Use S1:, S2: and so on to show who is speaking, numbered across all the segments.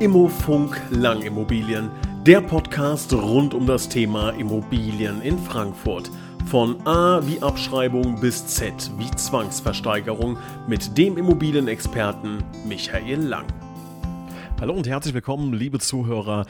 S1: Immofunk Langimmobilien, der Podcast rund um das Thema Immobilien in Frankfurt. Von A wie Abschreibung bis Z wie Zwangsversteigerung mit dem Immobilienexperten Michael Lang. Hallo und herzlich willkommen, liebe Zuhörer,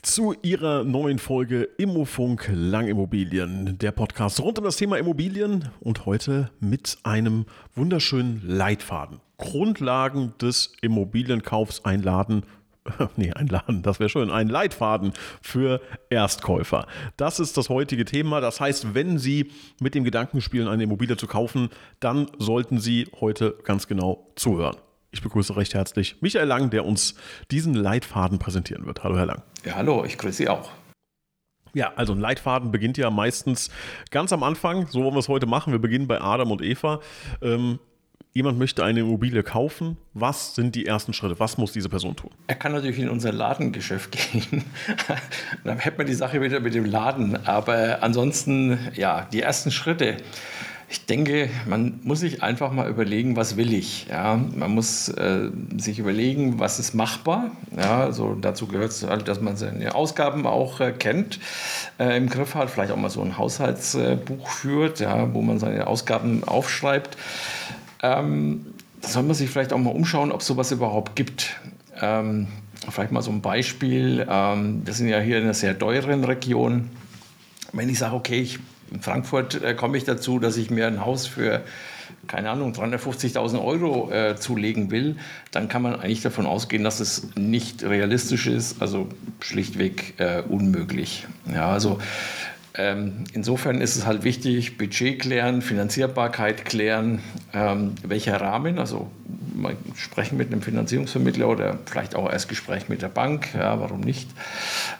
S1: zu Ihrer neuen Folge Immofunk Langimmobilien, der Podcast rund um das Thema Immobilien und heute mit einem wunderschönen Leitfaden. Grundlagen des Immobilienkaufs einladen nee, ein Laden, das wäre schön, ein Leitfaden für Erstkäufer. Das ist das heutige Thema. Das heißt, wenn Sie mit dem Gedanken spielen, eine Immobilie zu kaufen, dann sollten Sie heute ganz genau zuhören. Ich begrüße recht herzlich Michael Lang, der uns diesen Leitfaden präsentieren wird. Hallo, Herr Lang.
S2: Ja, hallo, ich grüße Sie auch.
S1: Ja, also ein Leitfaden beginnt ja meistens ganz am Anfang. So wollen wir es heute machen. Wir beginnen bei Adam und Eva. Ähm, jemand möchte eine Immobilie kaufen, was sind die ersten Schritte? Was muss diese Person tun?
S2: Er kann natürlich in unser Ladengeschäft gehen. Dann hätte man die Sache wieder mit dem Laden. Aber ansonsten, ja, die ersten Schritte. Ich denke, man muss sich einfach mal überlegen, was will ich. Ja, man muss äh, sich überlegen, was ist machbar. Ja, also dazu gehört es, halt, dass man seine Ausgaben auch äh, kennt, äh, im Griff hat, vielleicht auch mal so ein Haushaltsbuch führt, ja, wo man seine Ausgaben aufschreibt ähm, soll man sich vielleicht auch mal umschauen, ob es sowas überhaupt gibt. Ähm, vielleicht mal so ein Beispiel. Ähm, wir sind ja hier in einer sehr teuren Region. Wenn ich sage, okay, ich, in Frankfurt äh, komme ich dazu, dass ich mir ein Haus für keine Ahnung, 350.000 Euro äh, zulegen will, dann kann man eigentlich davon ausgehen, dass es nicht realistisch ist, also schlichtweg äh, unmöglich. Ja, also ähm, insofern ist es halt wichtig, Budget klären, Finanzierbarkeit klären, ähm, welcher Rahmen, also mal sprechen mit einem Finanzierungsvermittler oder vielleicht auch erst Gespräch mit der Bank, ja, warum nicht,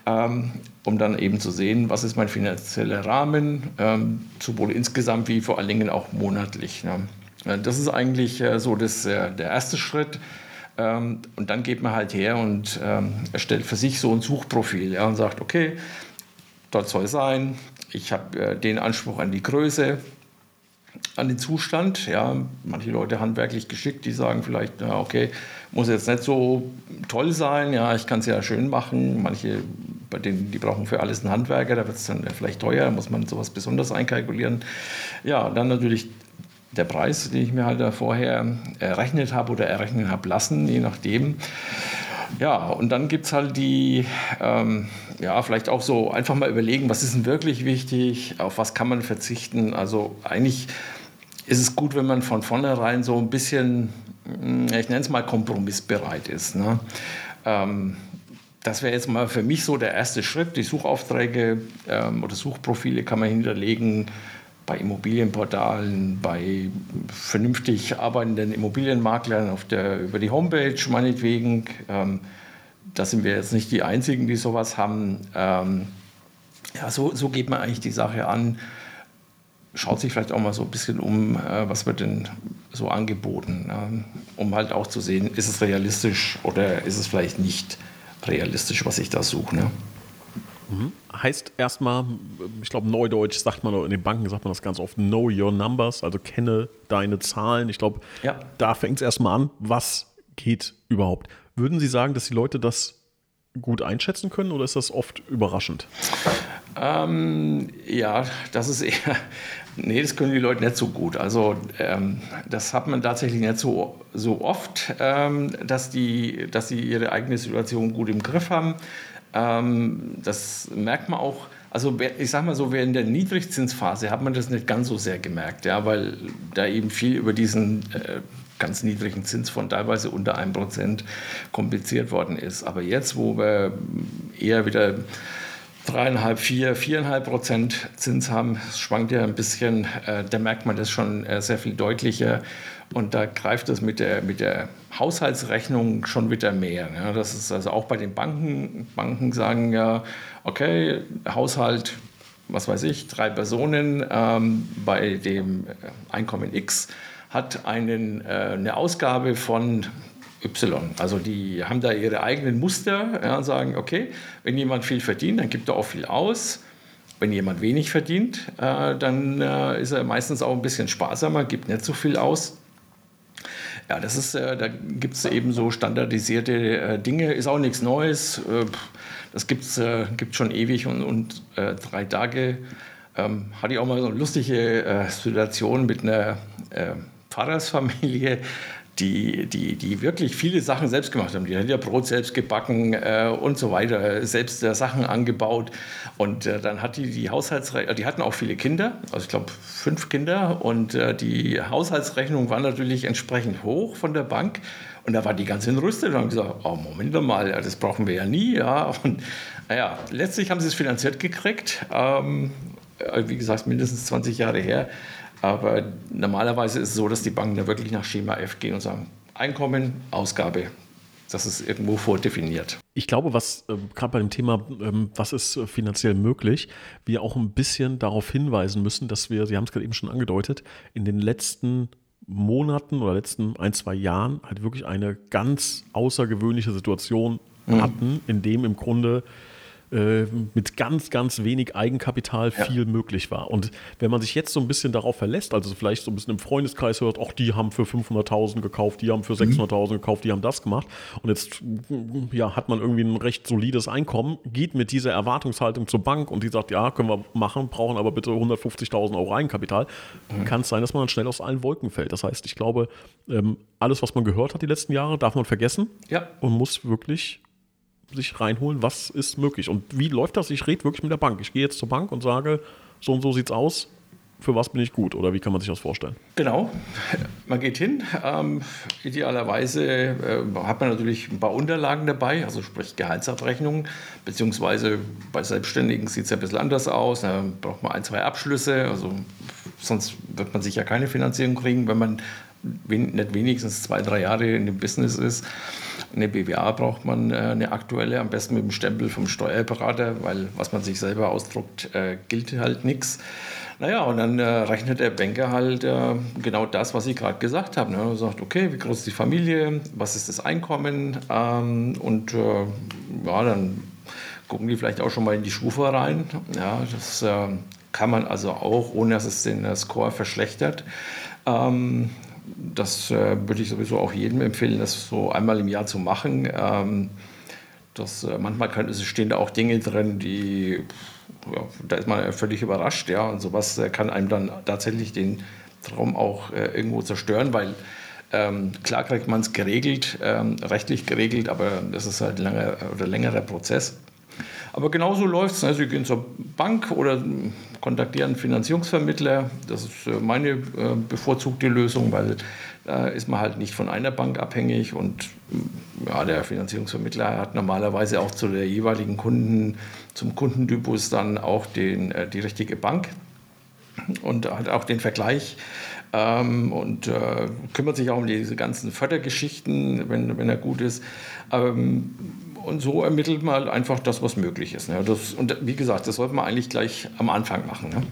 S2: ähm, um dann eben zu sehen, was ist mein finanzieller Rahmen, ähm, sowohl insgesamt wie vor allen Dingen auch monatlich. Ja. Das ist eigentlich äh, so das, äh, der erste Schritt. Ähm, und dann geht man halt her und ähm, erstellt für sich so ein Suchprofil ja, und sagt, okay, dort soll sein. Ich habe äh, den Anspruch an die Größe, an den Zustand. Ja, manche Leute handwerklich geschickt, die sagen vielleicht, ja, okay, muss jetzt nicht so toll sein. Ja, ich kann es ja schön machen. Manche, bei denen, die brauchen für alles einen Handwerker, da wird es dann vielleicht teuer, da muss man sowas besonders einkalkulieren. Ja, dann natürlich der Preis, den ich mir halt da vorher errechnet habe oder errechnen habe lassen, je nachdem. Ja, und dann gibt es halt die, ähm, ja, vielleicht auch so einfach mal überlegen, was ist denn wirklich wichtig, auf was kann man verzichten. Also eigentlich ist es gut, wenn man von vornherein so ein bisschen, hm, ich nenne es mal kompromissbereit ist. Ne? Ähm, das wäre jetzt mal für mich so der erste Schritt. Die Suchaufträge ähm, oder Suchprofile kann man hinterlegen bei Immobilienportalen, bei vernünftig arbeitenden Immobilienmaklern auf der, über die Homepage meinetwegen. Ähm, da sind wir jetzt nicht die Einzigen, die sowas haben. Ähm, ja, so, so geht man eigentlich die Sache an. Schaut sich vielleicht auch mal so ein bisschen um, äh, was wird denn so angeboten, äh, um halt auch zu sehen, ist es realistisch oder ist es vielleicht nicht realistisch, was ich da suche. Ne?
S1: Mhm. Heißt erstmal, ich glaube, Neudeutsch sagt man, in den Banken sagt man das ganz oft, know your numbers, also kenne deine Zahlen. Ich glaube, ja. da fängt es erstmal an, was geht überhaupt. Würden Sie sagen, dass die Leute das gut einschätzen können oder ist das oft überraschend?
S2: Ähm, ja, das ist eher, nee, das können die Leute nicht so gut. Also ähm, das hat man tatsächlich nicht so, so oft, ähm, dass, die, dass sie ihre eigene Situation gut im Griff haben. Ähm, das merkt man auch. Also ich sage mal so, während der Niedrigzinsphase hat man das nicht ganz so sehr gemerkt, ja, weil da eben viel über diesen äh, ganz niedrigen Zins von teilweise unter 1% kompliziert worden ist. Aber jetzt, wo wir eher wieder dreieinhalb, vier, viereinhalb Prozent Zins haben, schwankt ja ein bisschen, äh, da merkt man das schon äh, sehr viel deutlicher. Und da greift es mit der, mit der Haushaltsrechnung schon wieder mehr. Ja, das ist also auch bei den Banken. Banken sagen ja, okay, Haushalt, was weiß ich, drei Personen ähm, bei dem Einkommen X hat einen, äh, eine Ausgabe von Y. Also die haben da ihre eigenen Muster ja, und sagen, okay, wenn jemand viel verdient, dann gibt er auch viel aus. Wenn jemand wenig verdient, äh, dann äh, ist er meistens auch ein bisschen sparsamer, gibt nicht so viel aus. Ja, das ist, äh, da gibt es eben so standardisierte äh, Dinge, ist auch nichts Neues. Äh, das gibt es äh, schon ewig und, und äh, drei Tage. Ähm, hatte ich auch mal so eine lustige äh, Situation mit einer Pfarrersfamilie die, die, die wirklich viele Sachen selbst gemacht haben. Die haben ja Brot selbst gebacken äh, und so weiter, selbst äh, Sachen angebaut. Und äh, dann hat die die Haushaltsrechnung, die hatten auch viele Kinder, also ich glaube fünf Kinder. Und äh, die Haushaltsrechnung war natürlich entsprechend hoch von der Bank. Und da war die ganz entrüstet und haben gesagt, oh, Moment mal, das brauchen wir ja nie. Ja. Und naja, letztlich haben sie es finanziert gekriegt. Ähm, äh, wie gesagt, mindestens 20 Jahre her. Aber normalerweise ist es so, dass die Banken da wirklich nach Schema F gehen und sagen, Einkommen, Ausgabe, das ist irgendwo vordefiniert.
S1: Ich glaube, was äh, gerade bei dem Thema, ähm, was ist äh, finanziell möglich, wir auch ein bisschen darauf hinweisen müssen, dass wir, Sie haben es gerade eben schon angedeutet, in den letzten Monaten oder letzten ein, zwei Jahren halt wirklich eine ganz außergewöhnliche Situation mhm. hatten, in dem im Grunde äh, mit ganz, ganz wenig Eigenkapital viel ja. möglich war. Und wenn man sich jetzt so ein bisschen darauf verlässt, also vielleicht so ein bisschen im Freundeskreis hört, auch die haben für 500.000 gekauft, die haben für 600.000 mhm. gekauft, die haben das gemacht. Und jetzt ja, hat man irgendwie ein recht solides Einkommen, geht mit dieser Erwartungshaltung zur Bank und die sagt, ja, können wir machen, brauchen aber bitte 150.000 Euro Eigenkapital. Mhm. Kann es sein, dass man dann schnell aus allen Wolken fällt. Das heißt, ich glaube, ähm, alles, was man gehört hat die letzten Jahre, darf man vergessen
S2: ja.
S1: und muss wirklich sich reinholen, was ist möglich. Und wie läuft das? Ich rede wirklich mit der Bank. Ich gehe jetzt zur Bank und sage, so und so sieht es aus. Für was bin ich gut? Oder wie kann man sich das vorstellen?
S2: Genau, man geht hin. Ähm, idealerweise äh, hat man natürlich ein paar Unterlagen dabei, also sprich Gehaltsabrechnungen, beziehungsweise bei Selbstständigen sieht es ja ein bisschen anders aus. Da braucht man ein, zwei Abschlüsse, also sonst wird man sicher keine Finanzierung kriegen, wenn man nicht wenigstens zwei, drei Jahre in dem Business ist. Eine BWA braucht man äh, eine aktuelle, am besten mit dem Stempel vom Steuerberater, weil was man sich selber ausdruckt, äh, gilt halt nichts. Naja, und dann äh, rechnet der Banker halt äh, genau das, was ich gerade gesagt habe. Ne? Er sagt, okay, wie groß ist die Familie, was ist das Einkommen ähm, und äh, ja, dann gucken die vielleicht auch schon mal in die Schufa rein. Ja, das äh, kann man also auch, ohne dass es den Score verschlechtert. Ähm, das äh, würde ich sowieso auch jedem empfehlen, das so einmal im Jahr zu machen. Ähm, das, äh, manchmal können, stehen da auch Dinge drin, die, ja, da ist man völlig überrascht, ja, und sowas äh, kann einem dann tatsächlich den Traum auch äh, irgendwo zerstören, weil ähm, klar kriegt man es geregelt, ähm, rechtlich geregelt, aber das ist halt ein langer oder längerer Prozess. Aber genauso läuft es. Ne? Sie gehen zur Bank oder kontaktieren einen Finanzierungsvermittler. Das ist äh, meine äh, bevorzugte Lösung, weil da ist man halt nicht von einer Bank abhängig und mm, ja, der Finanzierungsvermittler hat normalerweise auch zu der jeweiligen Kunden, zum Kundentypus dann auch den, äh, die richtige Bank und hat auch den Vergleich ähm, und äh, kümmert sich auch um diese ganzen Fördergeschichten, wenn, wenn er gut ist. Ähm, und so ermittelt man halt einfach das, was möglich ist. Ne? Das, und wie gesagt, das sollte man eigentlich gleich am Anfang machen. Ne?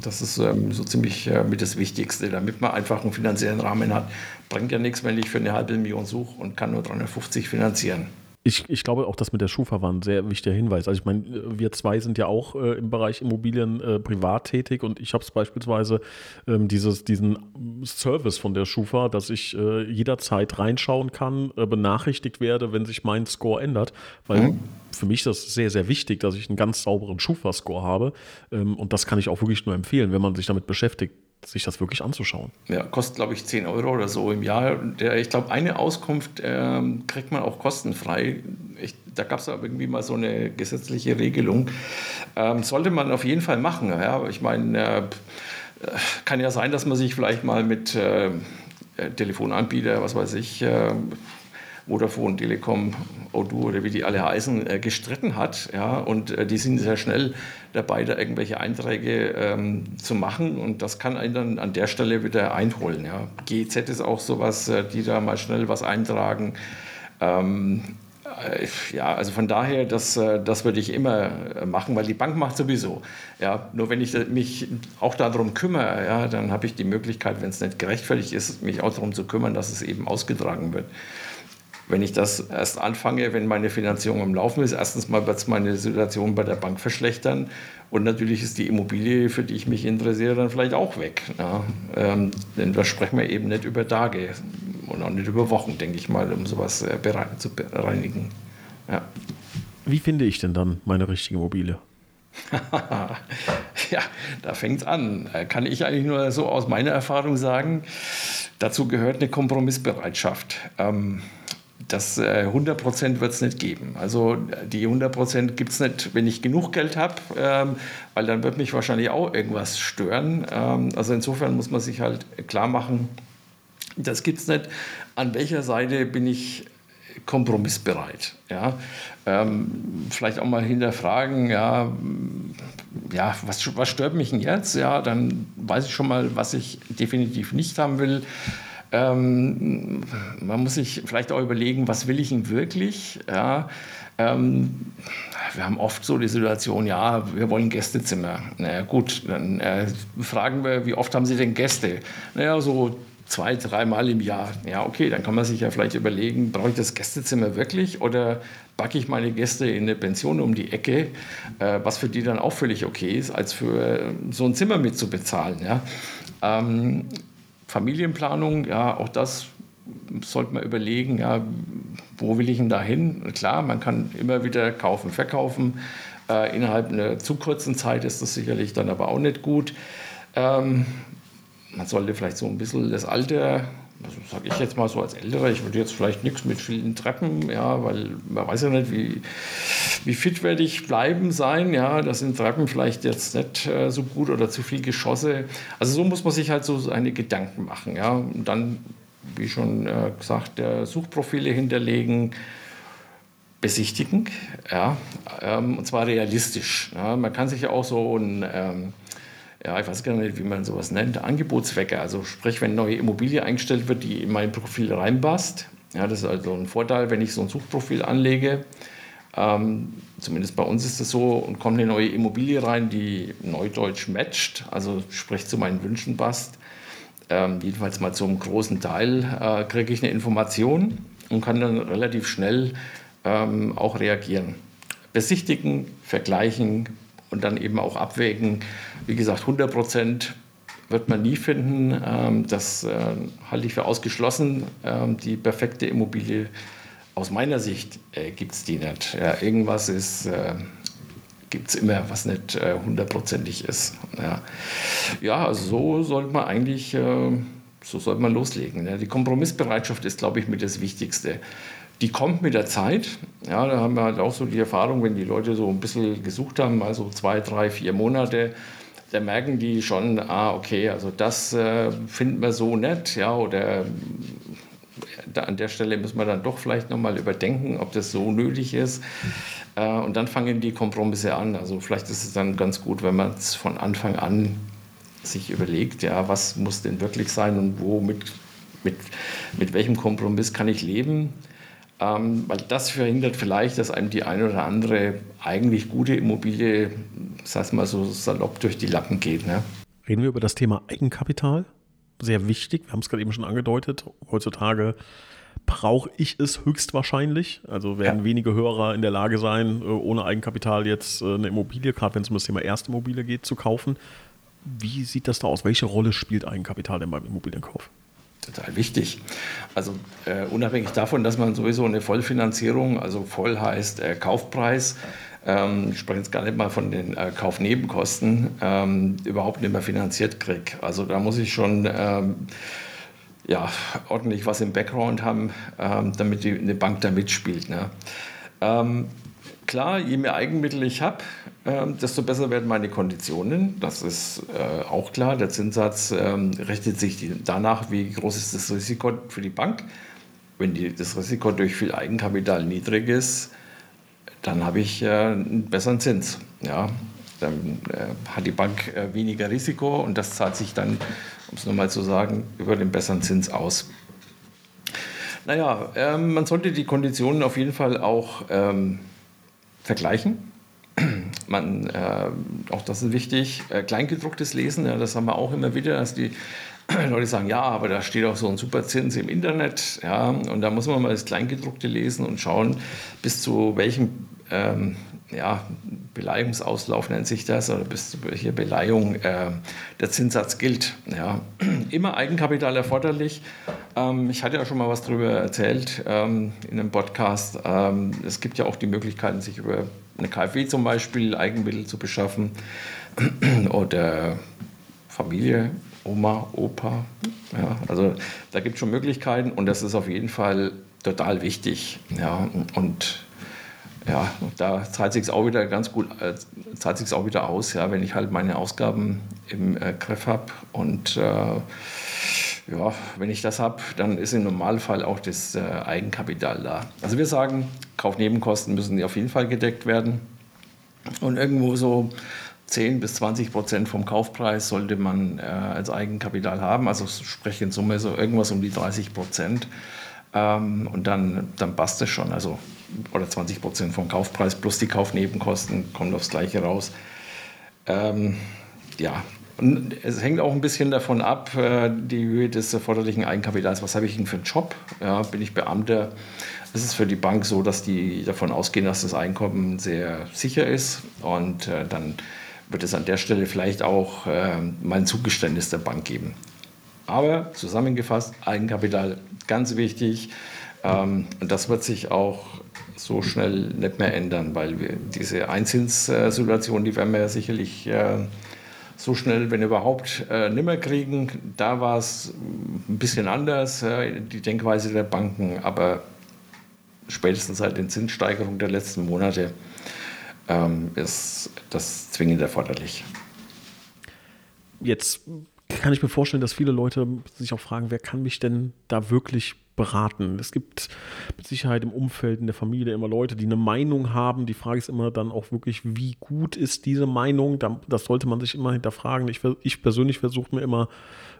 S2: Das ist ähm, so ziemlich äh, mit das Wichtigste, damit man einfach einen finanziellen Rahmen hat. Bringt ja nichts, wenn ich für eine halbe Million suche und kann nur 350 finanzieren.
S1: Ich, ich glaube auch, das mit der Schufa war ein sehr wichtiger Hinweis. Also ich meine, wir zwei sind ja auch äh, im Bereich Immobilien äh, privat tätig und ich habe es beispielsweise ähm, dieses, diesen Service von der Schufa, dass ich äh, jederzeit reinschauen kann, äh, benachrichtigt werde, wenn sich mein Score ändert, weil mhm. für mich ist das sehr, sehr wichtig, dass ich einen ganz sauberen Schufa-Score habe ähm, und das kann ich auch wirklich nur empfehlen, wenn man sich damit beschäftigt sich das wirklich anzuschauen.
S2: Ja, kostet, glaube ich, 10 Euro oder so im Jahr. Der, ich glaube, eine Auskunft ähm, kriegt man auch kostenfrei. Ich, da gab es irgendwie mal so eine gesetzliche Regelung. Ähm, sollte man auf jeden Fall machen. Ja? Ich meine, äh, kann ja sein, dass man sich vielleicht mal mit äh, Telefonanbieter, was weiß ich, äh, Vodafone, Telekom, Odoo oder wie die alle heißen, äh, gestritten hat. Ja? Und äh, die sind sehr schnell dabei, da irgendwelche Einträge ähm, zu machen. Und das kann einen dann an der Stelle wieder einholen. Ja? GEZ ist auch sowas, äh, die da mal schnell was eintragen. Ähm, äh, ja, also von daher, das, äh, das würde ich immer machen, weil die Bank macht sowieso. Ja, nur wenn ich mich auch darum kümmere, ja, dann habe ich die Möglichkeit, wenn es nicht gerechtfertigt ist, mich auch darum zu kümmern, dass es eben ausgetragen wird. Wenn ich das erst anfange, wenn meine Finanzierung am Laufen ist, erstens mal wird es meine Situation bei der Bank verschlechtern und natürlich ist die Immobilie, für die ich mich interessiere, dann vielleicht auch weg. Ja. Ähm, denn da sprechen wir eben nicht über Tage. und auch nicht über Wochen, denke ich mal, um sowas äh, zu bereinigen. Ja.
S1: Wie finde ich denn dann meine richtige Immobilie?
S2: ja, da fängt es an. Äh, kann ich eigentlich nur so aus meiner Erfahrung sagen, dazu gehört eine Kompromissbereitschaft. Ähm, das äh, 100% wird es nicht geben. Also die 100% gibt es nicht, wenn ich genug Geld habe, ähm, weil dann wird mich wahrscheinlich auch irgendwas stören. Ähm, also insofern muss man sich halt klar machen, das gibt es nicht. An welcher Seite bin ich kompromissbereit? Ja? Ähm, vielleicht auch mal hinterfragen, ja, ja was, was stört mich denn jetzt? Ja, dann weiß ich schon mal, was ich definitiv nicht haben will. Ähm, man muss sich vielleicht auch überlegen, was will ich denn wirklich? Ja, ähm, wir haben oft so die Situation, ja, wir wollen Gästezimmer. Na naja, gut, dann äh, fragen wir, wie oft haben Sie denn Gäste? Naja, so zwei, dreimal im Jahr. Ja, okay, dann kann man sich ja vielleicht überlegen, brauche ich das Gästezimmer wirklich oder backe ich meine Gäste in eine Pension um die Ecke, äh, was für die dann auch völlig okay ist, als für so ein Zimmer mitzubezahlen. Ja? Ähm, Familienplanung, ja, auch das sollte man überlegen, ja, wo will ich denn da hin? Klar, man kann immer wieder kaufen, verkaufen. Äh, innerhalb einer zu kurzen Zeit ist das sicherlich dann aber auch nicht gut. Ähm, man sollte vielleicht so ein bisschen das Alter also sage ich jetzt mal so als Älterer, ich würde jetzt vielleicht nichts mit vielen Treppen, ja, weil man weiß ja nicht, wie, wie fit werde ich bleiben sein, ja, das sind Treppen vielleicht jetzt nicht äh, so gut oder zu viel Geschosse. Also so muss man sich halt so seine Gedanken machen, ja, und dann, wie schon äh, gesagt, äh, Suchprofile hinterlegen, besichtigen, ja, ähm, und zwar realistisch. Ja. Man kann sich ja auch so ein ähm, ja, ich weiß gar nicht, wie man sowas nennt, Angebotswecker. Also sprich, wenn eine neue Immobilie eingestellt wird, die in mein Profil reinpasst. Ja, das ist also ein Vorteil, wenn ich so ein Suchprofil anlege. Ähm, zumindest bei uns ist das so, und kommt eine neue Immobilie rein, die neudeutsch matcht, also sprich zu meinen Wünschen passt. Ähm, jedenfalls mal zum großen Teil äh, kriege ich eine Information und kann dann relativ schnell ähm, auch reagieren. Besichtigen, vergleichen, und dann eben auch abwägen. Wie gesagt, 100 Prozent wird man nie finden. Ähm, das äh, halte ich für ausgeschlossen. Ähm, die perfekte Immobilie aus meiner Sicht äh, gibt es die nicht. Ja, irgendwas äh, gibt es immer, was nicht äh, hundertprozentig ist. Ja. ja, also so sollte man eigentlich, äh, so sollte man loslegen. Ja. Die Kompromissbereitschaft ist, glaube ich, mit das Wichtigste die kommt mit der Zeit. Ja, da haben wir halt auch so die Erfahrung, wenn die Leute so ein bisschen gesucht haben, also zwei, drei, vier Monate, da merken die schon, ah, okay, also das äh, finden wir so nett, ja, oder da, an der Stelle müssen wir dann doch vielleicht nochmal überdenken, ob das so nötig ist. Äh, und dann fangen die Kompromisse an. Also vielleicht ist es dann ganz gut, wenn man es von Anfang an sich überlegt, ja, was muss denn wirklich sein und wo mit, mit, mit welchem Kompromiss kann ich leben. Ähm, weil das verhindert vielleicht, dass einem die eine oder andere eigentlich gute Immobilie, das heißt mal so salopp durch die Lappen geht. Ne?
S1: Reden wir über das Thema Eigenkapital. Sehr wichtig, wir haben es gerade eben schon angedeutet. Heutzutage brauche ich es höchstwahrscheinlich. Also werden ja. wenige Hörer in der Lage sein, äh, ohne Eigenkapital jetzt äh, eine Immobilie, gerade wenn es um das Thema Erstimmobilie geht, zu kaufen. Wie sieht das da aus? Welche Rolle spielt Eigenkapital denn beim Immobilienkauf?
S2: Total wichtig. Also äh, unabhängig davon, dass man sowieso eine Vollfinanzierung, also voll heißt äh, Kaufpreis, ähm, ich spreche jetzt gar nicht mal von den äh, Kaufnebenkosten, ähm, überhaupt nicht mehr finanziert kriege. Also da muss ich schon ähm, ja, ordentlich was im Background haben, ähm, damit die, eine Bank da mitspielt. Ne? Klar, je mehr Eigenmittel ich habe, ähm, desto besser werden meine Konditionen. Das ist äh, auch klar. Der Zinssatz ähm, richtet sich danach, wie groß ist das Risiko für die Bank. Wenn die, das Risiko durch viel Eigenkapital niedrig ist, dann habe ich äh, einen besseren Zins. Ja, dann äh, hat die Bank äh, weniger Risiko und das zahlt sich dann, um es nochmal zu sagen, über den besseren Zins aus. Naja, ähm, man sollte die Konditionen auf jeden Fall auch ähm, vergleichen. Man, äh, auch das ist wichtig, äh, Kleingedrucktes Lesen, ja, das haben wir auch immer wieder, dass die Leute sagen, ja, aber da steht auch so ein super Zins im Internet, ja, und da muss man mal das Kleingedruckte lesen und schauen, bis zu welchem ähm, ja, Beleihungsauslauf nennt sich das, oder bis hier Beleihung, äh, der Zinssatz gilt. Ja. Immer Eigenkapital erforderlich. Ähm, ich hatte ja schon mal was darüber erzählt ähm, in einem Podcast. Ähm, es gibt ja auch die Möglichkeiten, sich über eine KfW zum Beispiel Eigenmittel zu beschaffen oder Familie, Oma, Opa. Ja, also da gibt es schon Möglichkeiten und das ist auf jeden Fall total wichtig. Ja, und ja, da zahlt sich auch wieder ganz gut, äh, zahlt sich auch wieder aus, ja, wenn ich halt meine Ausgaben im äh, Griff habe und äh, ja, wenn ich das habe, dann ist im Normalfall auch das äh, Eigenkapital da. Also wir sagen, Kaufnebenkosten müssen auf jeden Fall gedeckt werden und irgendwo so 10 bis 20 Prozent vom Kaufpreis sollte man äh, als Eigenkapital haben. Also spreche in Summe so irgendwas um die 30 Prozent. Ähm, und dann, dann passt es schon. Also, oder 20 Prozent vom Kaufpreis plus die Kaufnebenkosten kommt aufs Gleiche raus. Ähm, ja, und es hängt auch ein bisschen davon ab, äh, die Höhe des erforderlichen Eigenkapitals. Was habe ich denn für einen Job? Ja, bin ich Beamter? Es ist für die Bank so, dass die davon ausgehen, dass das Einkommen sehr sicher ist. Und äh, dann wird es an der Stelle vielleicht auch äh, mal ein Zugeständnis der Bank geben. Aber zusammengefasst, Eigenkapital ganz wichtig. Ähm, und das wird sich auch so schnell nicht mehr ändern, weil wir diese Einzinssituation, die werden wir ja sicherlich äh, so schnell, wenn überhaupt, äh, nimmer kriegen. Da war es ein bisschen anders, die Denkweise der Banken, aber spätestens seit den Zinssteigerungen der letzten Monate ähm, ist das zwingend erforderlich.
S1: Jetzt kann ich mir vorstellen, dass viele Leute sich auch fragen, wer kann mich denn da wirklich beraten? Es gibt mit Sicherheit im Umfeld, in der Familie immer Leute, die eine Meinung haben. Die Frage ist immer dann auch wirklich, wie gut ist diese Meinung? Das sollte man sich immer hinterfragen. Ich, ich persönlich versuche mir immer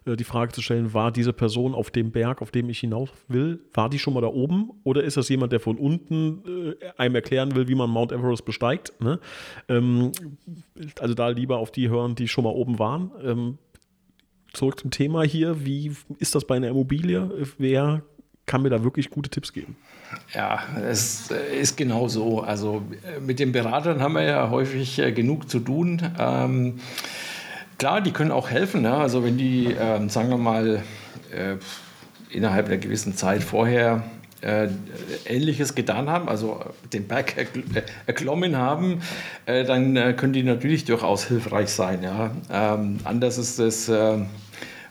S1: äh, die Frage zu stellen, war diese Person auf dem Berg, auf dem ich hinaus will, war die schon mal da oben? Oder ist das jemand, der von unten äh, einem erklären will, wie man Mount Everest besteigt? Ne? Ähm, also da lieber auf die hören, die schon mal oben waren. Ähm, zurück zum Thema hier. Wie ist das bei einer Immobilie? Wer kann mir da wirklich gute Tipps geben?
S2: Ja, es ist genau so. Also mit den Beratern haben wir ja häufig äh, genug zu tun. Ähm, klar, die können auch helfen. Ja? Also wenn die, ähm, sagen wir mal, äh, innerhalb einer gewissen Zeit vorher äh, Ähnliches getan haben, also den Berg erklommen haben, äh, dann äh, können die natürlich durchaus hilfreich sein. Ja? Ähm, anders ist es äh,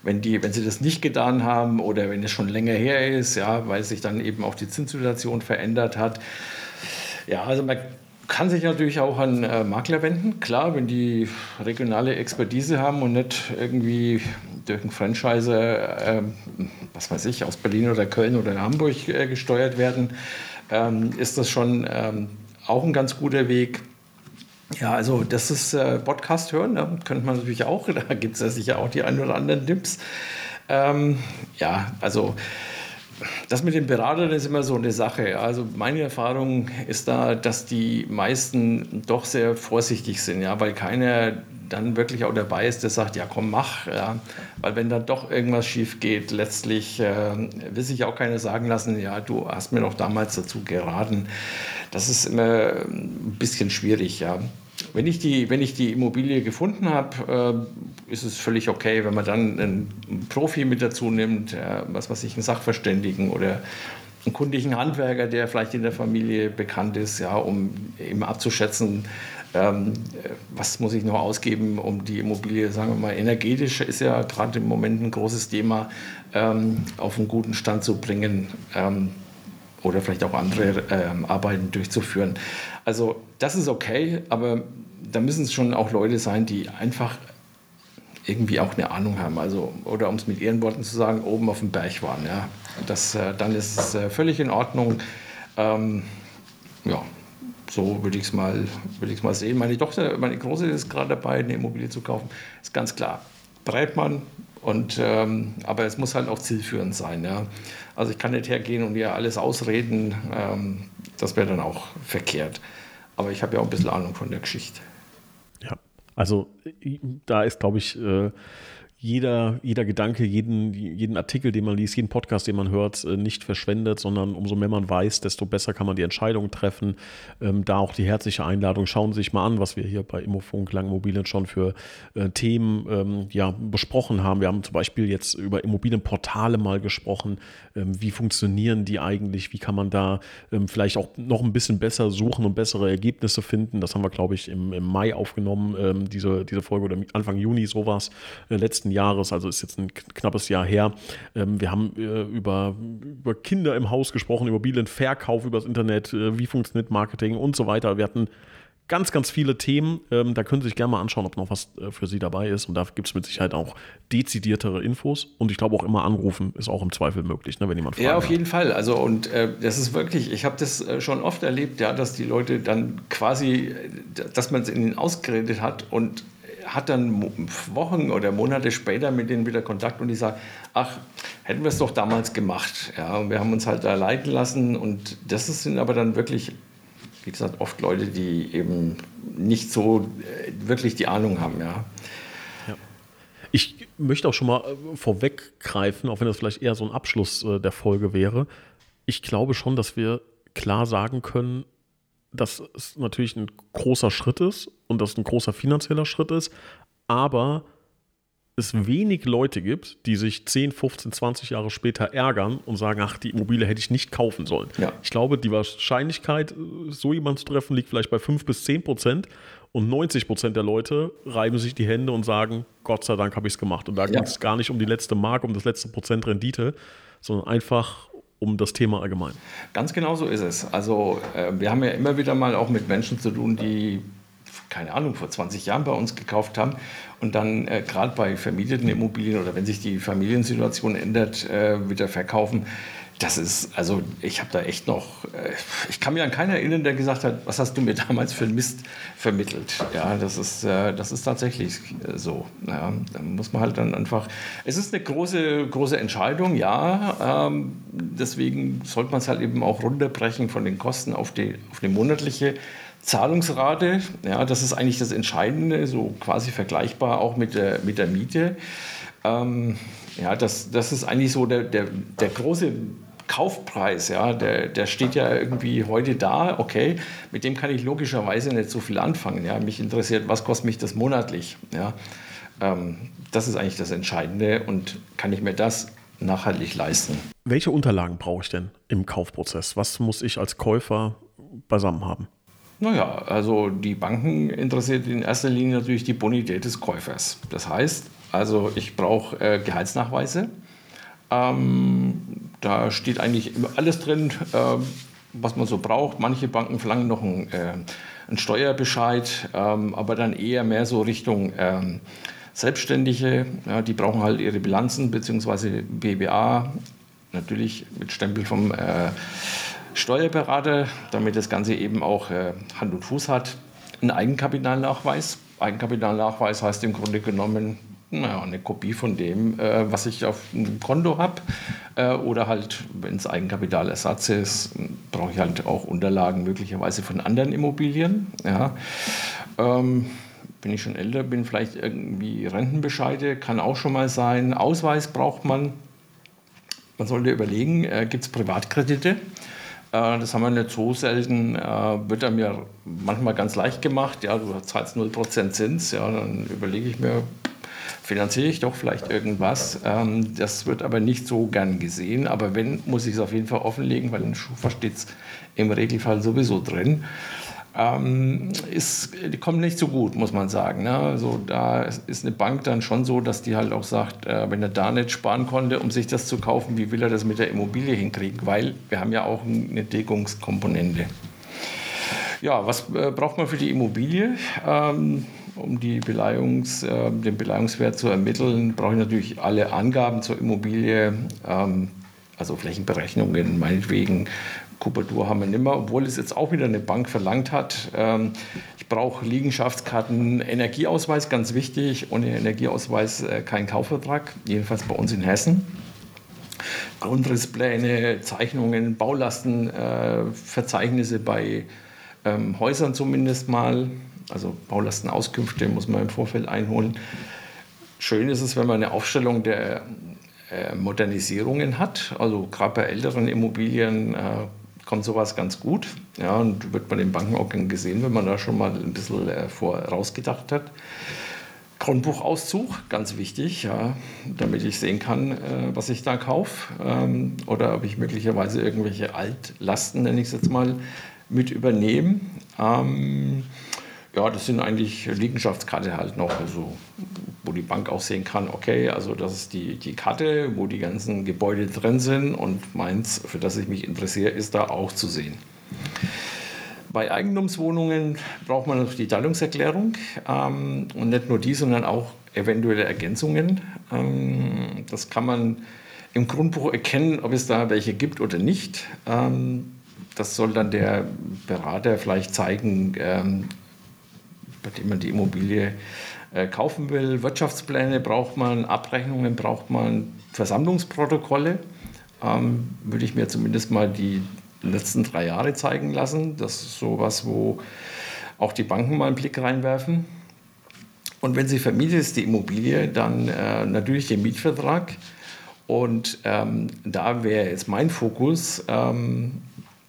S2: wenn, die, wenn sie das nicht getan haben oder wenn es schon länger her ist, ja, weil sich dann eben auch die Zinssituation verändert hat. Ja, also man kann sich natürlich auch an äh, Makler wenden, klar, wenn die regionale Expertise haben und nicht irgendwie durch einen Franchiser, äh, was weiß ich, aus Berlin oder Köln oder Hamburg äh, gesteuert werden, ähm, ist das schon ähm, auch ein ganz guter Weg. Ja, also das ist äh, Podcast hören, ne? könnte man natürlich auch, da gibt es ja sicher auch die ein oder anderen Tipps. Ähm, ja, also das mit den Beratern ist immer so eine Sache. Also meine Erfahrung ist da, dass die meisten doch sehr vorsichtig sind, ja, weil keiner dann wirklich auch dabei ist, der sagt, ja komm, mach. Ja. Weil wenn dann doch irgendwas schief geht, letztlich äh, will sich auch keiner sagen lassen, ja, du hast mir doch damals dazu geraten. Das ist immer ein bisschen schwierig, ja. Wenn ich die, wenn ich die Immobilie gefunden habe, äh, ist es völlig okay, wenn man dann einen Profi mit dazu nimmt, äh, was weiß ich, einen Sachverständigen oder einen kundigen Handwerker, der vielleicht in der Familie bekannt ist, ja, um eben abzuschätzen, ähm, was muss ich noch ausgeben, um die Immobilie, sagen wir mal, energetisch ist ja gerade im Moment ein großes Thema, ähm, auf einen guten Stand zu bringen. Ähm, oder vielleicht auch andere ähm, Arbeiten durchzuführen. Also das ist okay, aber da müssen es schon auch Leute sein, die einfach irgendwie auch eine Ahnung haben. Also, oder um es mit ihren Worten zu sagen, oben auf dem Berg waren. Ja. Das, äh, dann ist es äh, völlig in Ordnung. Ähm, ja, so würde ich es mal, mal sehen. Meine Tochter, meine Große ist gerade dabei, eine Immobilie zu kaufen. Ist ganz klar. Breitmann, und, ähm, aber es muss halt auch zielführend sein. Ja. Also ich kann nicht hergehen und ihr alles ausreden, ähm, das wäre dann auch verkehrt. Aber ich habe ja auch ein bisschen Ahnung von der Geschichte.
S1: Ja, also da ist, glaube ich, äh, jeder, jeder Gedanke, jeden, jeden Artikel, den man liest, jeden Podcast, den man hört, äh, nicht verschwendet, sondern umso mehr man weiß, desto besser kann man die Entscheidung treffen. Ähm, da auch die herzliche Einladung. Schauen Sie sich mal an, was wir hier bei Immofunk Langimmobilien schon für äh, Themen ähm, ja, besprochen haben. Wir haben zum Beispiel jetzt über Immobilienportale mal gesprochen. Ähm, wie funktionieren die eigentlich? Wie kann man da ähm, vielleicht auch noch ein bisschen besser suchen und bessere Ergebnisse finden? Das haben wir, glaube ich, im, im Mai aufgenommen, ähm, diese, diese Folge oder Anfang Juni sowas äh, letzten Jahres. Also ist jetzt ein knappes Jahr her. Ähm, wir haben äh, über, über Kinder im Haus gesprochen, Immobilienverkauf übers Internet, äh, wie funktioniert Marketing und so weiter. Wir hatten ganz, ganz viele Themen. Ähm, da können Sie sich gerne mal anschauen, ob noch was äh, für Sie dabei ist. Und da gibt es mit Sicherheit auch dezidiertere Infos. Und ich glaube auch immer anrufen ist auch im Zweifel möglich, ne, wenn jemand
S2: fragt. Ja, auf hat. jeden Fall. Also und äh, das ist wirklich, ich habe das schon oft erlebt, ja, dass die Leute dann quasi, dass man es ihnen ausgeredet hat und hat dann Wochen oder Monate später mit denen wieder Kontakt und die sagen, ach, hätten wir es doch damals gemacht. Ja, und wir haben uns halt da leiten lassen und das sind aber dann wirklich wie gesagt, oft Leute, die eben nicht so äh, wirklich die Ahnung haben,
S1: ja. Ich möchte auch schon mal äh, vorweggreifen, auch wenn das vielleicht eher so ein Abschluss äh, der Folge wäre. Ich glaube schon, dass wir klar sagen können, dass es natürlich ein großer Schritt ist und dass es ein großer finanzieller Schritt ist, aber es wenig Leute gibt, die sich 10, 15, 20 Jahre später ärgern und sagen, ach, die Immobilie hätte ich nicht kaufen sollen. Ja. Ich glaube, die Wahrscheinlichkeit, so jemanden zu treffen, liegt vielleicht bei 5 bis 10 Prozent. Und 90 Prozent der Leute reiben sich die Hände und sagen, Gott sei Dank habe ich es gemacht. Und da ja. ging es gar nicht um die letzte Mark, um das letzte Prozent Rendite, sondern einfach um das Thema allgemein.
S2: Ganz genau so ist es. Also äh, wir haben ja immer wieder mal auch mit Menschen zu tun, die keine Ahnung, vor 20 Jahren bei uns gekauft haben und dann äh, gerade bei vermieteten Immobilien oder wenn sich die Familiensituation ändert, äh, wieder verkaufen. Das ist, also ich habe da echt noch, äh, ich kann mich an keinen erinnern, der gesagt hat, was hast du mir damals für Mist vermittelt. Ja, das ist, äh, das ist tatsächlich äh, so. Ja, da muss man halt dann einfach, es ist eine große, große Entscheidung, ja. Ähm, deswegen sollte man es halt eben auch runterbrechen von den Kosten auf die, auf die monatliche Zahlungsrate, ja, das ist eigentlich das Entscheidende, so quasi vergleichbar auch mit der, mit der Miete. Ähm, ja, das, das ist eigentlich so der, der, der große Kaufpreis, ja, der, der steht ja irgendwie heute da, okay, mit dem kann ich logischerweise nicht so viel anfangen. Ja. Mich interessiert, was kostet mich das monatlich? Ja. Ähm, das ist eigentlich das Entscheidende und kann ich mir das nachhaltig leisten.
S1: Welche Unterlagen brauche ich denn im Kaufprozess? Was muss ich als Käufer beisammen haben?
S2: Naja, also die Banken interessiert in erster Linie natürlich die Bonität des Käufers. Das heißt, also ich brauche äh, Gehaltsnachweise. Ähm, da steht eigentlich alles drin, äh, was man so braucht. Manche Banken verlangen noch einen, äh, einen Steuerbescheid, ähm, aber dann eher mehr so Richtung ähm, Selbstständige. Ja, die brauchen halt ihre Bilanzen bzw. BBA, natürlich mit Stempel vom äh, Steuerberater, damit das Ganze eben auch äh, Hand und Fuß hat, einen Eigenkapitalnachweis. Eigenkapitalnachweis heißt im Grunde genommen naja, eine Kopie von dem, äh, was ich auf dem Konto habe. Äh, oder halt, wenn es Eigenkapitalersatz ist, brauche ich halt auch Unterlagen möglicherweise von anderen Immobilien. Ja. Ähm, bin ich schon älter, bin vielleicht irgendwie Rentenbescheide, kann auch schon mal sein. Ausweis braucht man. Man sollte überlegen, äh, gibt es Privatkredite? Äh, das haben wir nicht so selten. Äh, wird er mir manchmal ganz leicht gemacht. Ja, du zahlst 0% Zins. Ja, dann überlege ich mir, finanziere ich doch vielleicht irgendwas. Ähm, das wird aber nicht so gern gesehen. Aber wenn, muss ich es auf jeden Fall offenlegen, weil in Schufa steht im Regelfall sowieso drin ähm, ist, kommt nicht so gut, muss man sagen. Ne? Also da ist eine Bank dann schon so, dass die halt auch sagt, äh, wenn er da nicht sparen konnte, um sich das zu kaufen, wie will er das mit der Immobilie hinkriegen? Weil wir haben ja auch eine Deckungskomponente. Ja, was äh, braucht man für die Immobilie? Ähm, um die Beleihungs, äh, den Beleihungswert zu ermitteln, brauche ich natürlich alle Angaben zur Immobilie, ähm, also Flächenberechnungen, meinetwegen Kubatur haben wir nicht mehr, obwohl es jetzt auch wieder eine Bank verlangt hat. Ähm, ich brauche Liegenschaftskarten, Energieausweis, ganz wichtig. Ohne Energieausweis äh, kein Kaufvertrag, jedenfalls bei uns in Hessen. Grundrisspläne, Zeichnungen, Baulastenverzeichnisse äh, bei ähm, Häusern zumindest mal. Also Baulastenauskünfte muss man im Vorfeld einholen. schön ist es, wenn man eine Aufstellung der äh, Modernisierungen hat. Also gerade bei älteren Immobilien äh, kommt sowas ganz gut. Ja, und wird man den Banken auch gesehen, wenn man da schon mal ein bisschen äh, vorausgedacht hat. Grundbuchauszug, ganz wichtig, ja, damit ich sehen kann, äh, was ich da kaufe ähm, oder ob ich möglicherweise irgendwelche Altlasten, nenne ich es jetzt mal, mit übernehme. Ähm, ja, das sind eigentlich Liegenschaftskarte halt noch, also, wo die Bank auch sehen kann, okay, also das ist die, die Karte, wo die ganzen Gebäude drin sind und meins, für das ich mich interessiere, ist da auch zu sehen. Bei Eigentumswohnungen braucht man noch die Teilungserklärung ähm, und nicht nur die, sondern auch eventuelle Ergänzungen. Ähm, das kann man im Grundbuch erkennen, ob es da welche gibt oder nicht. Ähm, das soll dann der Berater vielleicht zeigen, ähm, bei dem man die Immobilie äh, kaufen will. Wirtschaftspläne braucht man, Abrechnungen braucht man, Versammlungsprotokolle. Ähm, würde ich mir zumindest mal die letzten drei Jahre zeigen lassen. Das ist so was, wo auch die Banken mal einen Blick reinwerfen. Und wenn sie vermietet ist, die Immobilie, dann äh, natürlich den Mietvertrag. Und ähm, da wäre jetzt mein Fokus ähm,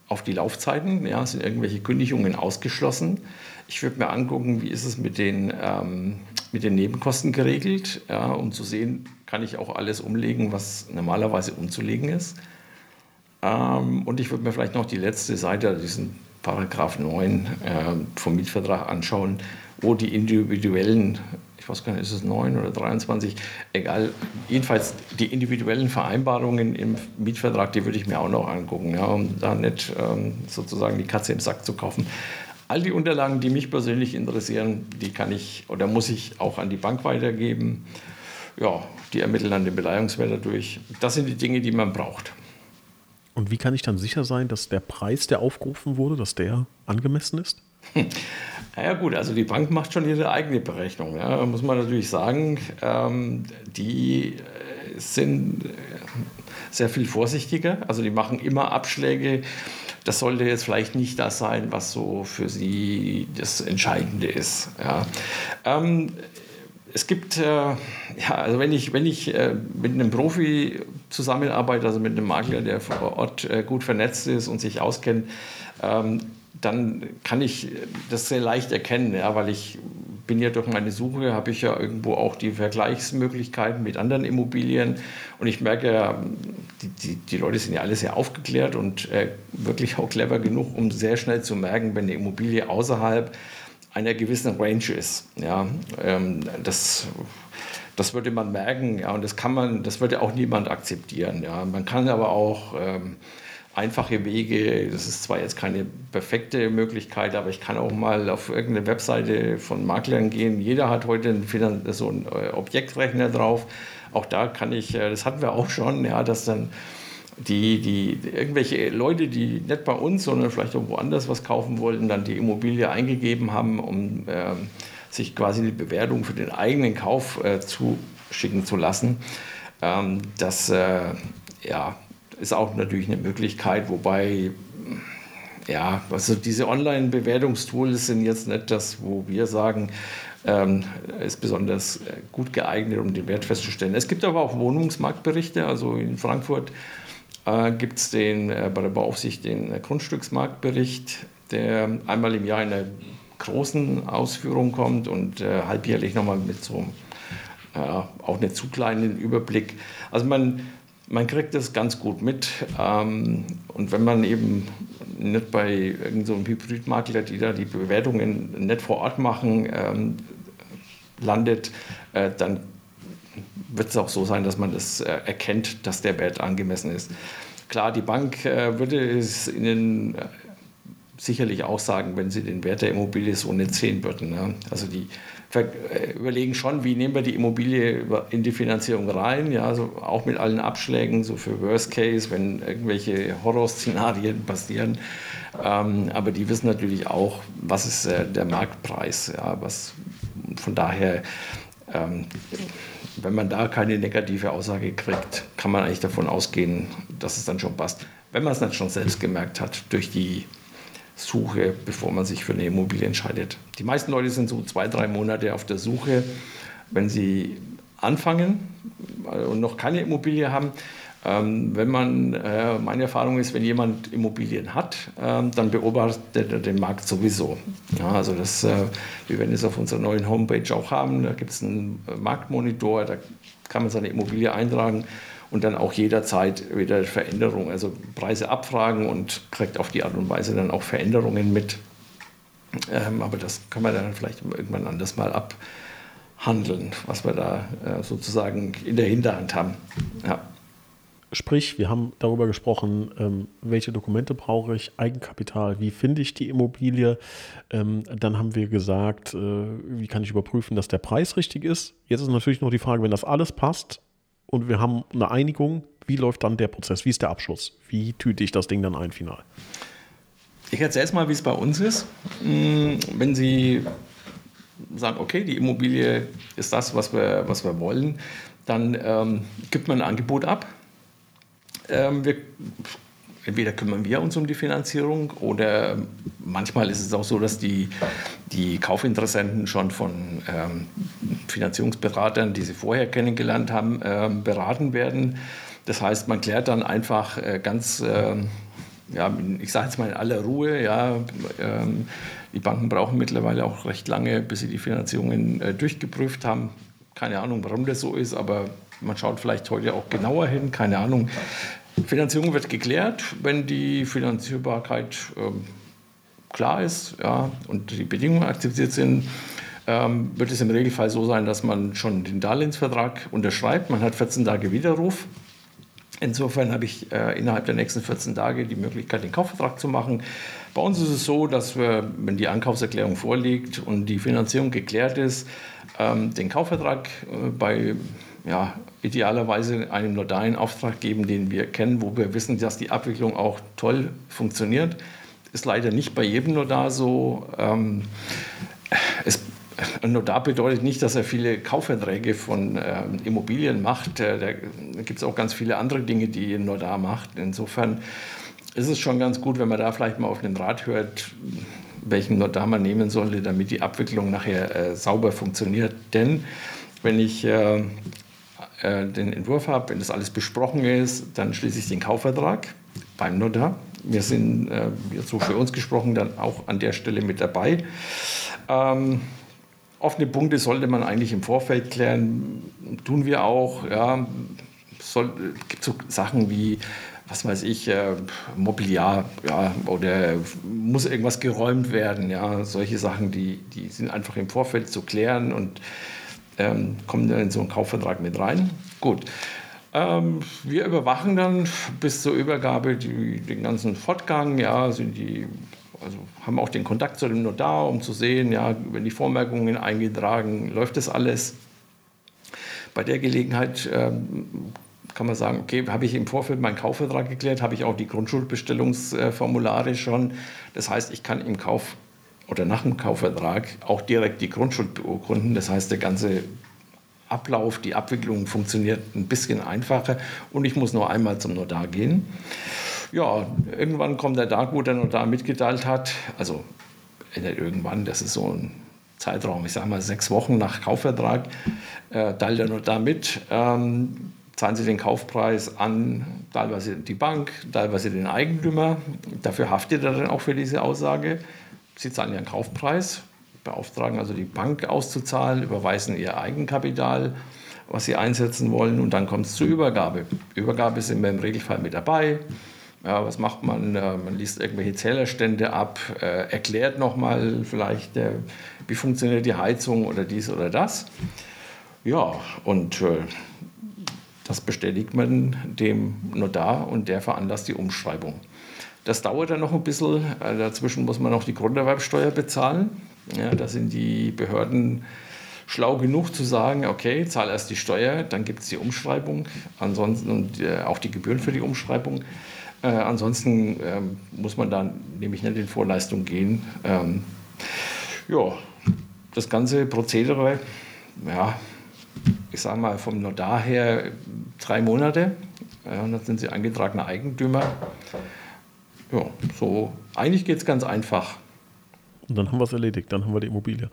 S2: auf die Laufzeiten. Ja, sind irgendwelche Kündigungen ausgeschlossen? Ich würde mir angucken, wie ist es mit den, ähm, mit den Nebenkosten geregelt, ja, um zu sehen, kann ich auch alles umlegen, was normalerweise umzulegen ist. Ähm, und ich würde mir vielleicht noch die letzte Seite, also diesen Paragraph 9 äh, vom Mietvertrag anschauen, wo die individuellen, ich weiß gar nicht, ist es 9 oder 23, egal, jedenfalls die individuellen Vereinbarungen im Mietvertrag, die würde ich mir auch noch angucken, ja, um da nicht ähm, sozusagen die Katze im Sack zu kaufen. All die Unterlagen, die mich persönlich interessieren, die kann ich oder muss ich auch an die Bank weitergeben. Ja, die ermitteln dann den Beleihungswert durch. Das sind die Dinge, die man braucht.
S1: Und wie kann ich dann sicher sein, dass der Preis, der aufgerufen wurde, dass der angemessen ist?
S2: Naja gut, also die Bank macht schon ihre eigene Berechnung. Ja. Muss man natürlich sagen, ähm, die äh, sind äh, sehr viel vorsichtiger. Also die machen immer Abschläge. Das sollte jetzt vielleicht nicht das sein, was so für sie das Entscheidende ist. Ja. Ähm, es gibt, äh, ja, also wenn ich, wenn ich äh, mit einem Profi zusammenarbeite, also mit einem Makler, der vor Ort äh, gut vernetzt ist und sich auskennt, ähm, dann kann ich das sehr leicht erkennen, ja, weil ich bin ja durch meine Suche, habe ich ja irgendwo auch die Vergleichsmöglichkeiten mit anderen Immobilien und ich merke ja, die, die, die Leute sind ja alle sehr aufgeklärt und äh, wirklich auch clever genug, um sehr schnell zu merken, wenn eine Immobilie außerhalb einer gewissen Range ist. Ja, ähm, das, das würde man merken, ja, und das kann man, das würde auch niemand akzeptieren. Ja. Man kann aber auch ähm, einfache Wege, das ist zwar jetzt keine perfekte Möglichkeit, aber ich kann auch mal auf irgendeine Webseite von Maklern gehen. Jeder hat heute einen, so einen äh, Objektrechner drauf. Auch da kann ich, äh, das hatten wir auch schon, ja, dass dann die, die irgendwelche Leute, die nicht bei uns, sondern vielleicht auch woanders was kaufen wollten, dann die Immobilie eingegeben haben, um äh, sich quasi die Bewertung für den eigenen Kauf äh, zuschicken zu lassen. Ähm, das äh, ja, ist auch natürlich eine Möglichkeit, wobei ja, also diese Online-Bewertungstools sind jetzt nicht das, wo wir sagen, ähm, ist besonders äh, gut geeignet, um den Wert festzustellen. Es gibt aber auch Wohnungsmarktberichte, also in Frankfurt äh, gibt es äh, bei der Beaufsicht den äh, Grundstücksmarktbericht, der einmal im Jahr in einer großen Ausführung kommt und äh, halbjährlich nochmal mit so einem auch nicht zu kleinen Überblick. Also man, man kriegt das ganz gut mit. Ähm, und wenn man eben nicht bei irgendeinem so Hybridmakler, die da die Bewertungen nicht vor Ort machen, ähm, landet, äh, dann wird es auch so sein, dass man das äh, erkennt, dass der Wert angemessen ist. Klar, die Bank äh, würde es Ihnen sicherlich auch sagen, wenn sie den Wert der Immobilie so nicht sehen würden. Ne? Also die überlegen schon, wie nehmen wir die Immobilie in die Finanzierung rein, ja, also auch mit allen Abschlägen, so für Worst Case, wenn irgendwelche Horrorszenarien passieren. Ähm, aber die wissen natürlich auch, was ist äh, der Marktpreis. Ja, was, von daher ähm, wenn man da keine negative Aussage kriegt, kann man eigentlich davon ausgehen, dass es dann schon passt. Wenn man es nicht schon selbst gemerkt hat durch die Suche, bevor man sich für eine Immobilie entscheidet. Die meisten Leute sind so zwei, drei Monate auf der Suche. Wenn sie anfangen und noch keine Immobilie haben, ähm, wenn man, äh, meine Erfahrung ist, wenn jemand Immobilien hat, ähm, dann beobachtet er den Markt sowieso. Ja, also das, äh, wir werden es auf unserer neuen Homepage auch haben, da gibt es einen Marktmonitor, da kann man seine Immobilie eintragen und dann auch jederzeit wieder Veränderungen, also Preise abfragen und kriegt auf die Art und Weise dann auch Veränderungen mit. Ähm, aber das können wir dann vielleicht irgendwann anders mal abhandeln, was wir da äh, sozusagen in der Hinterhand haben. Ja.
S1: Sprich, wir haben darüber gesprochen, ähm, welche Dokumente brauche ich, Eigenkapital, wie finde ich die Immobilie. Ähm, dann haben wir gesagt, äh, wie kann ich überprüfen, dass der Preis richtig ist. Jetzt ist natürlich noch die Frage, wenn das alles passt und wir haben eine Einigung, wie läuft dann der Prozess? Wie ist der Abschluss? Wie tüte ich das Ding dann ein final?
S2: Ich erzähle es mal, wie es bei uns ist. Hm, wenn Sie sagen, okay, die Immobilie ist das, was wir, was wir wollen, dann ähm, gibt man ein Angebot ab ähm, wir, entweder kümmern wir uns um die Finanzierung oder manchmal ist es auch so, dass die, die Kaufinteressenten schon von ähm, Finanzierungsberatern, die sie vorher kennengelernt haben, ähm, beraten werden. Das heißt, man klärt dann einfach äh, ganz, äh, ja, ich sage jetzt mal in aller Ruhe, ja, ähm, die Banken brauchen mittlerweile auch recht lange, bis sie die Finanzierungen äh, durchgeprüft haben. Keine Ahnung, warum das so ist, aber man schaut vielleicht heute auch genauer hin, keine Ahnung. Finanzierung wird geklärt, wenn die Finanzierbarkeit ähm, klar ist ja, und die Bedingungen akzeptiert sind. Ähm, wird es im Regelfall so sein, dass man schon den Darlehensvertrag unterschreibt. Man hat 14 Tage Widerruf. Insofern habe ich äh, innerhalb der nächsten 14 Tage die Möglichkeit, den Kaufvertrag zu machen. Bei uns ist es so, dass wir, wenn die Ankaufserklärung vorliegt und die Finanzierung geklärt ist, ähm, den Kaufvertrag äh, bei ja, idealerweise einem Notar einen Auftrag geben, den wir kennen, wo wir wissen, dass die Abwicklung auch toll funktioniert. Ist leider nicht bei jedem Notar so. Ähm, es, ein Notar bedeutet nicht, dass er viele Kaufverträge von äh, Immobilien macht. Äh, da gibt es auch ganz viele andere Dinge, die ein Notar macht. Insofern ist es schon ganz gut, wenn man da vielleicht mal auf den Rat hört, welchen Notar man nehmen sollte, damit die Abwicklung nachher äh, sauber funktioniert. Denn wenn ich äh, äh, den Entwurf habe, wenn das alles besprochen ist, dann schließe ich den Kaufvertrag beim Notar. Wir sind, äh, so für uns gesprochen, dann auch an der Stelle mit dabei. Ähm, offene Punkte sollte man eigentlich im Vorfeld klären, tun wir auch. Ja, soll, gibt so Sachen wie was weiß ich, äh, Mobiliar, ja, oder muss irgendwas geräumt werden, ja, solche Sachen, die, die sind einfach im Vorfeld zu klären und ähm, kommen dann in so einen Kaufvertrag mit rein. Gut. Ähm, wir überwachen dann bis zur Übergabe die, den ganzen Fortgang, ja, sind die, also haben auch den Kontakt zu dem Notar, um zu sehen, ja, wenn die Vormerkungen eingetragen, läuft das alles. Bei der Gelegenheit ähm, kann man sagen, okay, habe ich im Vorfeld meinen Kaufvertrag geklärt, habe ich auch die Grundschuldbestellungsformulare schon. Das heißt, ich kann im Kauf oder nach dem Kaufvertrag auch direkt die Grundschuld beurkunden. Das heißt, der ganze Ablauf, die Abwicklung funktioniert ein bisschen einfacher und ich muss nur einmal zum Notar gehen. Ja, irgendwann kommt der Tag, wo der Notar mitgeteilt hat, also irgendwann, das ist so ein Zeitraum, ich sage mal sechs Wochen nach Kaufvertrag, äh, teilt der Notar mit, ähm, zahlen Sie den Kaufpreis an, teilweise die Bank, teilweise den Eigentümer. Dafür haftet er dann auch für diese Aussage. Sie zahlen Ihren Kaufpreis, beauftragen also die Bank auszuzahlen, überweisen Ihr Eigenkapital, was Sie einsetzen wollen und dann kommt es zur Übergabe. Übergabe sind wir im Regelfall mit dabei. Ja, was macht man? Äh, man liest irgendwelche Zählerstände ab, äh, erklärt nochmal vielleicht, äh, wie funktioniert die Heizung oder dies oder das. Ja, und das bestätigt man dem Notar und der veranlasst die Umschreibung. Das dauert dann noch ein bisschen. Äh, dazwischen muss man noch die Grunderwerbsteuer bezahlen. Ja, da sind die Behörden schlau genug zu sagen, okay, zahl erst die Steuer, dann gibt es die Umschreibung, ansonsten und äh, auch die Gebühren für die Umschreibung. Äh, ansonsten ähm, muss man dann nämlich nicht in Vorleistung gehen. Ähm, ja, das ganze Prozedere, ja, ich sage mal vom Notar her drei Monate. Ja, dann sind sie eingetragener Eigentümer ja, so, eigentlich geht es ganz einfach.
S1: Und dann haben wir es erledigt, dann haben wir die Immobilie.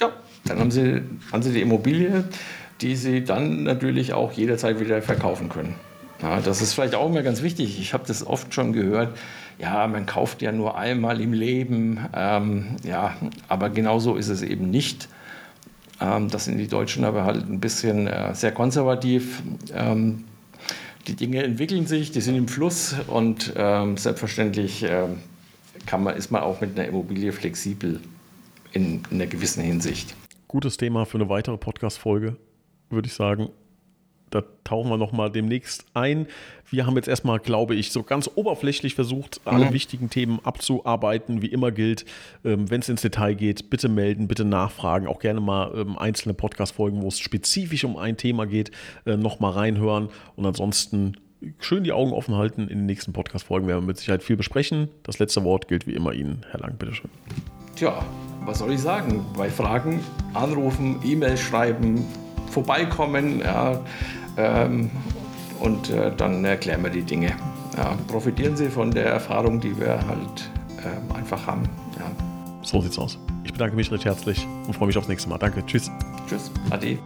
S2: Ja, dann haben sie, haben sie die Immobilie. die Sie dann natürlich auch jederzeit wieder verkaufen können. Ja, das ist vielleicht auch immer ganz wichtig. Ich habe das oft schon gehört. Ja, man kauft ja nur einmal im Leben. Ähm, ja, aber genau so ist es eben nicht. Ähm, das sind die Deutschen aber halt ein bisschen äh, sehr konservativ. Ähm, die Dinge entwickeln sich, die sind im Fluss und ähm, selbstverständlich ähm, kann man, ist man auch mit einer Immobilie flexibel in, in einer gewissen Hinsicht.
S1: Gutes Thema für eine weitere Podcast-Folge, würde ich sagen da tauchen wir nochmal demnächst ein. Wir haben jetzt erstmal, glaube ich, so ganz oberflächlich versucht, alle mhm. wichtigen Themen abzuarbeiten. Wie immer gilt, ähm, wenn es ins Detail geht, bitte melden, bitte nachfragen. Auch gerne mal ähm, einzelne Podcast-Folgen, wo es spezifisch um ein Thema geht, äh, nochmal reinhören. Und ansonsten schön die Augen offen halten. In den nächsten Podcast-Folgen werden wir mit Sicherheit viel besprechen. Das letzte Wort gilt wie immer Ihnen, Herr Lang, bitteschön.
S2: Tja, was soll ich sagen? Bei Fragen anrufen, E-Mail schreiben, vorbeikommen ja, ähm, und äh, dann erklären wir die Dinge. Ja, profitieren Sie von der Erfahrung, die wir halt äh, einfach haben. Ja.
S1: So sieht's aus. Ich bedanke mich recht herzlich und freue mich aufs nächste Mal. Danke. Tschüss.
S2: Tschüss. Ade.